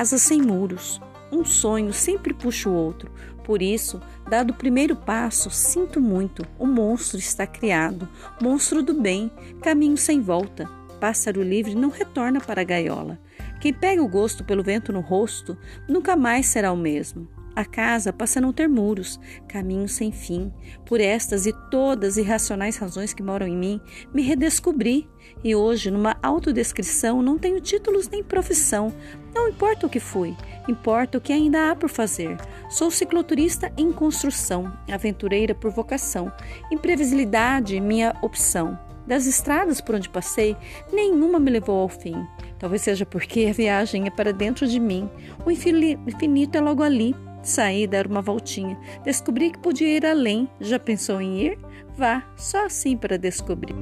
casa sem muros. Um sonho sempre puxa o outro. Por isso, dado o primeiro passo, sinto muito. O monstro está criado. Monstro do bem, caminho sem volta. Pássaro livre não retorna para a gaiola. Quem pega o gosto pelo vento no rosto nunca mais será o mesmo. A casa passa a não ter muros, caminho sem fim. Por estas e todas irracionais razões que moram em mim, me redescobri. E hoje, numa autodescrição, não tenho títulos nem profissão. Não importa o que fui, importa o que ainda há por fazer. Sou cicloturista em construção, aventureira por vocação. Imprevisibilidade, minha opção. Das estradas por onde passei, nenhuma me levou ao fim. Talvez seja porque a viagem é para dentro de mim. O infinito é logo ali. Saí, dar uma voltinha. Descobri que podia ir além. Já pensou em ir? Vá, só assim para descobrir.